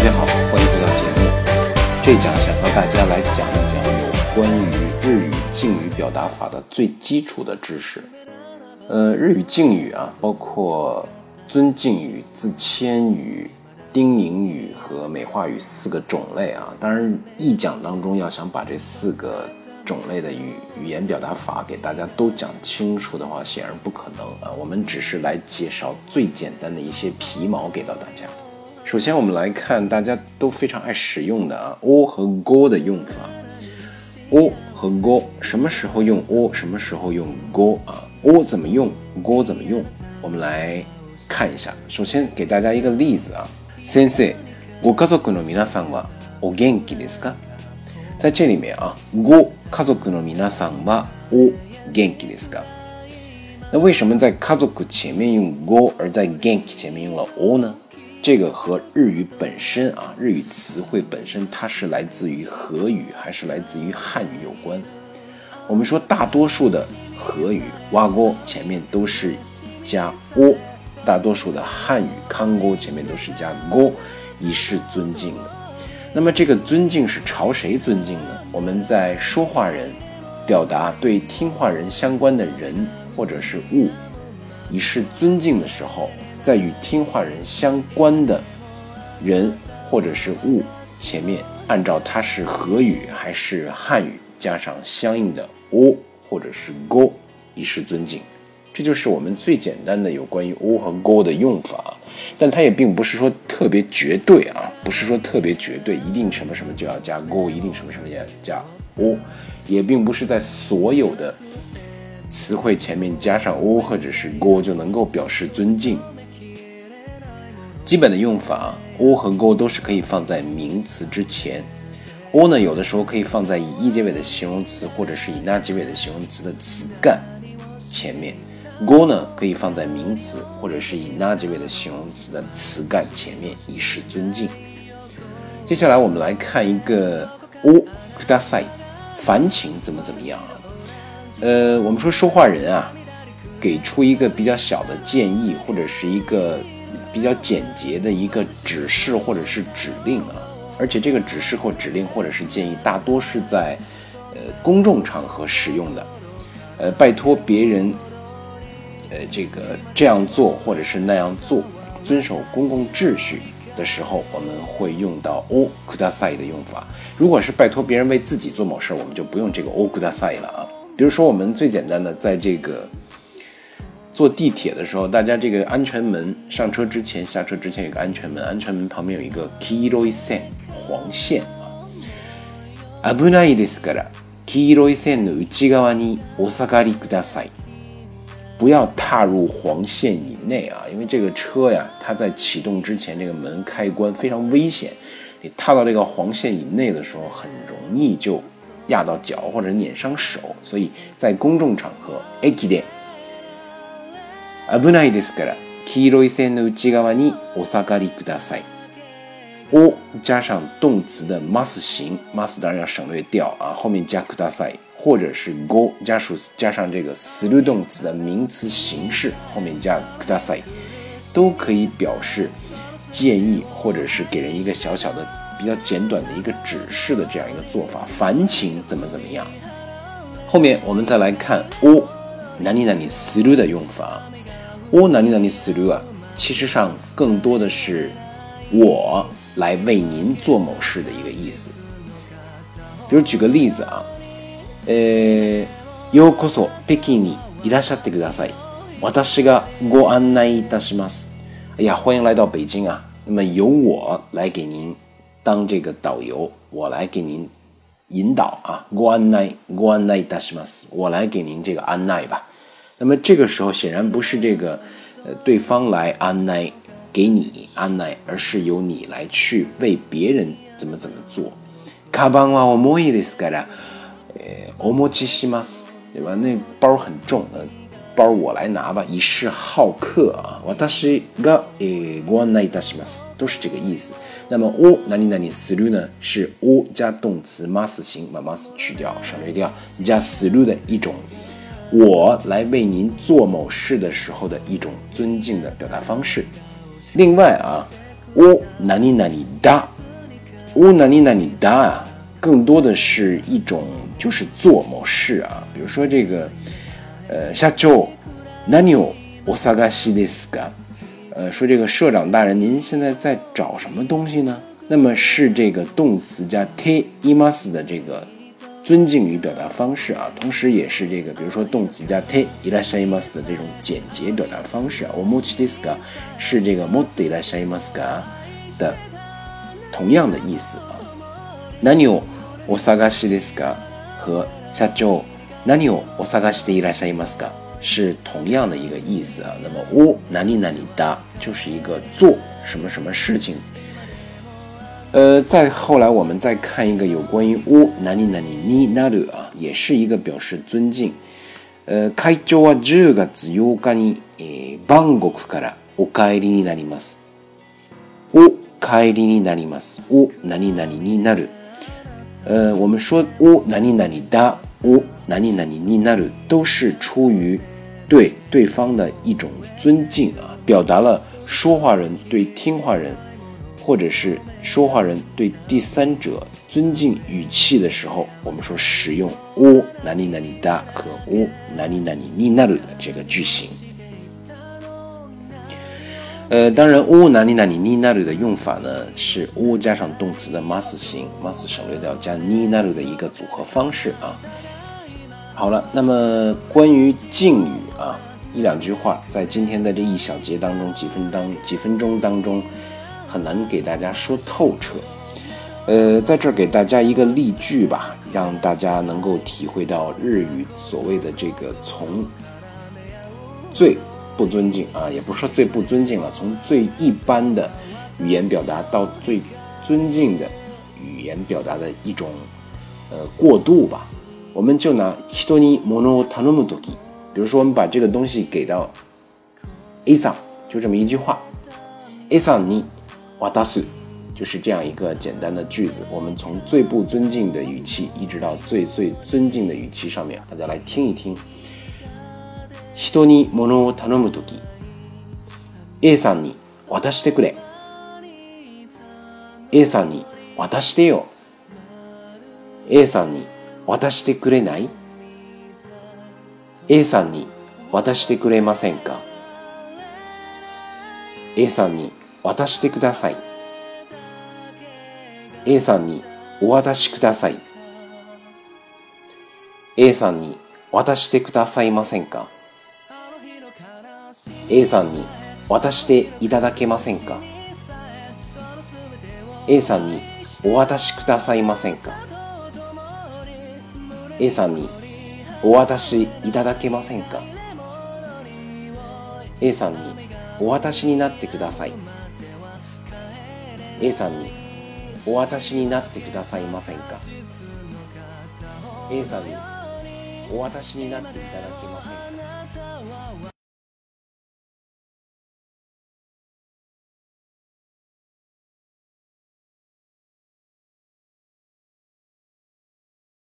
大家好，欢迎回到节目。这讲想和大家来讲一讲有关于日语敬语表达法的最基础的知识。呃，日语敬语啊，包括尊敬语、自谦语、叮咛语和美化语四个种类啊。当然，一讲当中要想把这四个种类的语语言表达法给大家都讲清楚的话，显然不可能啊。我们只是来介绍最简单的一些皮毛给到大家。首先，我们来看大家都非常爱使用的啊，o 和 go 的用法。o 和 go 什么时候用 o，什么时候用 go 啊？o 怎么用，go 怎么用？我们来看一下。首先给大家一个例子啊，先生，ご家族の皆さんはお元気ですか？在这里面啊，ご家族の皆さんはお元気ですか？那为什么在家族前面用 go，而在元気前面用了 o 呢？ 这个和日语本身啊，日语词汇本身，它是来自于和语还是来自于汉语有关？我们说大多数的和语哇锅前面都是加 o，大多数的汉语康锅前面都是加 go，以示尊敬的。那么这个尊敬是朝谁尊敬呢？我们在说话人表达对听话人相关的人或者是物以示尊敬的时候。在与听话人相关的人或者是物前面，按照它是和语还是汉语，加上相应的 o 或者是 go，以示尊敬。这就是我们最简单的有关于 o 和 go 的用法。但它也并不是说特别绝对啊，不是说特别绝对，一定什么什么就要加 go，一定什么什么要加 o，也并不是在所有的词汇前面加上 o 或者是 go 就能够表示尊敬。基本的用法，o 和 go 都是可以放在名词之前。o 呢，有的时候可以放在以一结尾的形容词，或者是以那结尾的形容词的词干前面。go 呢，可以放在名词，或者是以那结尾的形容词的词干前面，以示尊敬。接下来我们来看一个 o kudasai，烦请怎么怎么样啊？呃，我们说说话人啊，给出一个比较小的建议，或者是一个。比较简洁的一个指示或者是指令啊，而且这个指示或指令或者是建议，大多是在呃公众场合使用的，呃，拜托别人，呃，这个这样做或者是那样做，遵守公共秩序的时候，我们会用到 o kudasai 的用法。如果是拜托别人为自己做某事，我们就不用这个 o kudasai 了啊。比如说，我们最简单的在这个。坐地铁的时候，大家这个安全门上车之前、下车之前有个安全门，安全门旁边有一个 kiro sen 黄线啊。危ないですから、黄色い線の内側にお下がりください。不要踏入黄线以内啊，因为这个车呀，它在启动之前，这个门开关非常危险。你踏到这个黄线以内的时候，很容易就压到脚或者碾伤手，所以在公众场合，eki de。 危ないですから、黄色い線の内側にお下がりください。o 加上动词的 must 形，must 当然要省略掉啊，后面加ください，或者是 go 加属加上这个する动词的名词形式，后面加ください，都可以表示建议或者是给人一个小小的、比较简短的一个指示的这样一个做法。烦请怎么怎么样？后面我们再来看 o 何々する的用法。 我哪里哪里思路啊？其实上更多的是我来为您做某事的一个意思。比如举个例子啊，呃，ようこそ北京にいらっしゃってください。私がご案内いたします。哎呀，欢迎来到北京啊！那么由我来给您当这个导游，我来给您引导啊。ご案内、ご案内いたします。我来给您这个安奈吧。 那么这个时候显然不是这个，呃，对方来安奈给你安奈，而是由你来去为别人怎么怎么做。カバンは重いですから、え、お持ちします，对吧？那包很重，呃，包我来拿吧，以示好客啊。私がえご案内いたします，都是这个意思。那么お何々する呢？是お加动词 must 形，把 must 去掉，省略掉，加する的一种。 我来为您做某事的时候的一种尊敬的表达方式。另外啊 我哪里哪里哒，我哪里哪里哒啊，更多的是一种就是做某事啊，比如说这个，呃，社長、何をお探しですか？呃，说这个社长大人，您现在在找什么东西呢？那么是这个动词加 te imas 的这个 尊敬语表达方式啊，同时也是这个，比如说动词加 te irashimas 的这种简洁表达方式啊。我 mochi desu ka 是这个 motte irashimas ka 的同样的意思啊。何をお探しですか和社長何をお探していらっしゃいますか是同样的一个意思啊。那么我哪里哪里哒就是一个做什么什么事情。 呃，再后来我们再看一个有关于お哪里哪里になる啊，也是一个表示尊敬。呃，会長は10月8日に、えー、バンコクからお帰りになります。お帰りになります。お何々になる。呃，我们说お何々だ、お何々になる，都是出于对对方的一种尊敬啊，表达了说话人对听话人。 或者是说话人对第三者尊敬语气的时候，我们说使用“お哪里哪里だ”和“お哪里哪里になる”的这个句型。呃，当然，“お哪里哪里になる”的用法呢，是“お”加上动词的 mas 型，mas 省略掉加“になる”的一个组合方式啊。好了，那么关于敬语啊，一两句话，在今天的这一小节当中，几分当几分钟当中。 很难给大家说透彻，呃，在这儿给大家一个例句吧，让大家能够体会到日语所谓的这个从最不尊敬啊，也不是说最不尊敬了，从最一般的语言表达到最尊敬的语言表达的一种呃过渡吧。我们就拿人に物を頼むとき，比如说我们把这个东西给到 A さん，就这么一句话，A さんに。 瓦达苏就是这样一个简单的句子。我们从最不尊敬的语气，一直到最最尊敬的语气上面，大家来听一听。人に物を頼むとき、A さんに渡してくれ。A さんに渡してよ。A さんに渡してくれない ?A さんに渡してくれませんか ?A さんに渡してください。A さんにお渡しください。A さんに渡してくださいませんか？A さんに渡していただけませんか？A さんにお渡しくださいませんか？A さんにお渡しいただけませんか？A さんにお渡しになってください。A さんにお渡しになってくださいませんか？A さんにお渡しになっていただけませんか？